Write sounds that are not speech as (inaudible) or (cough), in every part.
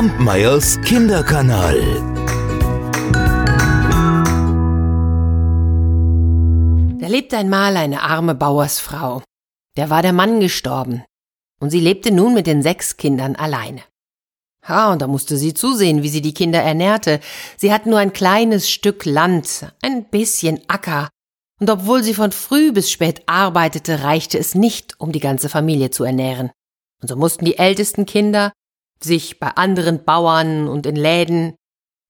Kampmeyers Kinderkanal. Da lebte einmal eine arme Bauersfrau. Der war der Mann gestorben. Und sie lebte nun mit den sechs Kindern alleine. Ha, und da musste sie zusehen, wie sie die Kinder ernährte. Sie hat nur ein kleines Stück Land, ein bisschen Acker. Und obwohl sie von früh bis spät arbeitete, reichte es nicht, um die ganze Familie zu ernähren. Und so mussten die ältesten Kinder sich bei anderen Bauern und in Läden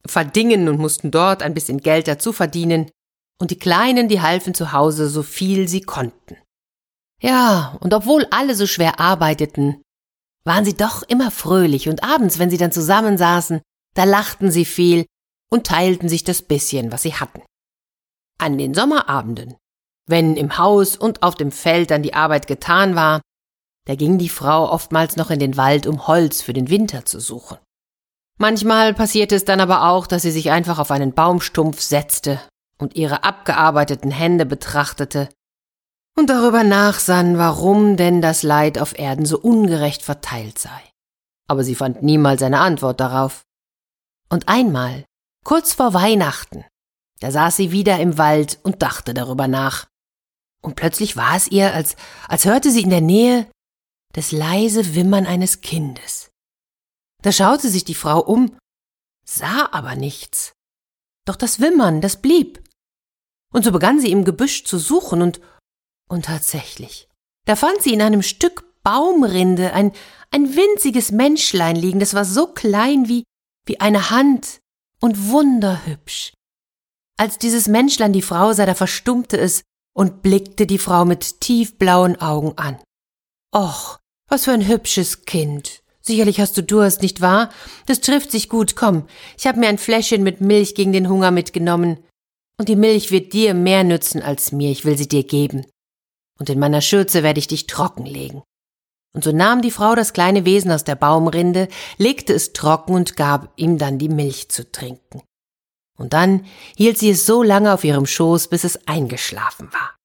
verdingen und mussten dort ein bisschen Geld dazu verdienen, und die Kleinen, die halfen zu Hause so viel sie konnten. Ja, und obwohl alle so schwer arbeiteten, waren sie doch immer fröhlich, und abends, wenn sie dann zusammensaßen, da lachten sie viel und teilten sich das bisschen, was sie hatten. An den Sommerabenden, wenn im Haus und auf dem Feld dann die Arbeit getan war, da ging die Frau oftmals noch in den Wald, um Holz für den Winter zu suchen. Manchmal passierte es dann aber auch, dass sie sich einfach auf einen Baumstumpf setzte und ihre abgearbeiteten Hände betrachtete und darüber nachsann, warum denn das Leid auf Erden so ungerecht verteilt sei. Aber sie fand niemals eine Antwort darauf. Und einmal, kurz vor Weihnachten, da saß sie wieder im Wald und dachte darüber nach. Und plötzlich war es ihr, als, als hörte sie in der Nähe das leise Wimmern eines Kindes. Da schaute sich die Frau um, sah aber nichts. Doch das Wimmern, das blieb. Und so begann sie im Gebüsch zu suchen und, und tatsächlich, da fand sie in einem Stück Baumrinde ein, ein winziges Menschlein liegen, das war so klein wie, wie eine Hand und wunderhübsch. Als dieses Menschlein die Frau sah, da verstummte es und blickte die Frau mit tiefblauen Augen an. Och, was für ein hübsches Kind. Sicherlich hast du Durst, nicht wahr? Das trifft sich gut. Komm, ich habe mir ein Fläschchen mit Milch gegen den Hunger mitgenommen. Und die Milch wird dir mehr nützen als mir, ich will sie dir geben. Und in meiner Schürze werde ich dich trockenlegen. Und so nahm die Frau das kleine Wesen aus der Baumrinde, legte es trocken und gab ihm dann die Milch zu trinken. Und dann hielt sie es so lange auf ihrem Schoß, bis es eingeschlafen war.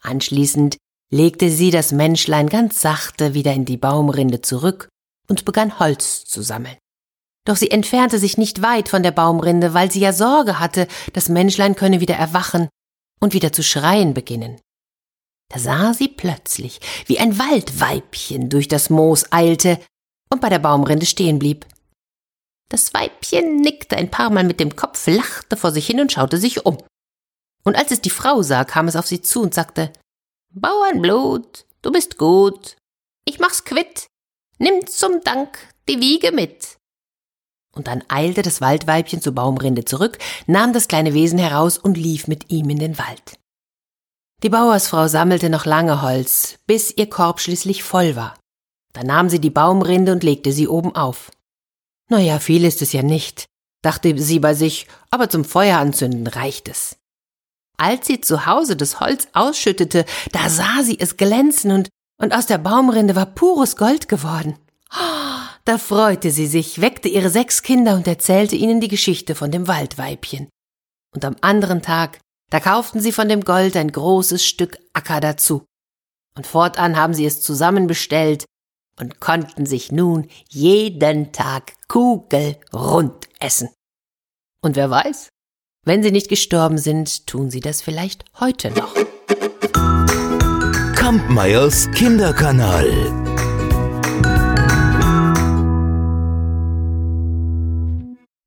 Anschließend legte sie das Menschlein ganz sachte wieder in die Baumrinde zurück und begann Holz zu sammeln. Doch sie entfernte sich nicht weit von der Baumrinde, weil sie ja Sorge hatte, das Menschlein könne wieder erwachen und wieder zu schreien beginnen. Da sah sie plötzlich, wie ein Waldweibchen durch das Moos eilte und bei der Baumrinde stehen blieb. Das Weibchen nickte ein paar Mal mit dem Kopf, lachte vor sich hin und schaute sich um. Und als es die Frau sah, kam es auf sie zu und sagte Bauernblut, du bist gut. Ich mach's quitt. Nimm zum Dank die Wiege mit. Und dann eilte das Waldweibchen zur Baumrinde zurück, nahm das kleine Wesen heraus und lief mit ihm in den Wald. Die Bauersfrau sammelte noch lange Holz, bis ihr Korb schließlich voll war. Dann nahm sie die Baumrinde und legte sie oben auf. Na ja, viel ist es ja nicht, dachte sie bei sich, aber zum Feuer anzünden reicht es. Als sie zu Hause das Holz ausschüttete, da sah sie es glänzen und, und aus der Baumrinde war pures Gold geworden. (gasps) Da freute sie sich, weckte ihre sechs Kinder und erzählte ihnen die Geschichte von dem Waldweibchen. Und am anderen Tag, da kauften sie von dem Gold ein großes Stück Acker dazu. Und fortan haben sie es zusammenbestellt und konnten sich nun jeden Tag kugelrund essen. Und wer weiß, wenn sie nicht gestorben sind, tun sie das vielleicht heute noch. Kampmeyers Kinderkanal.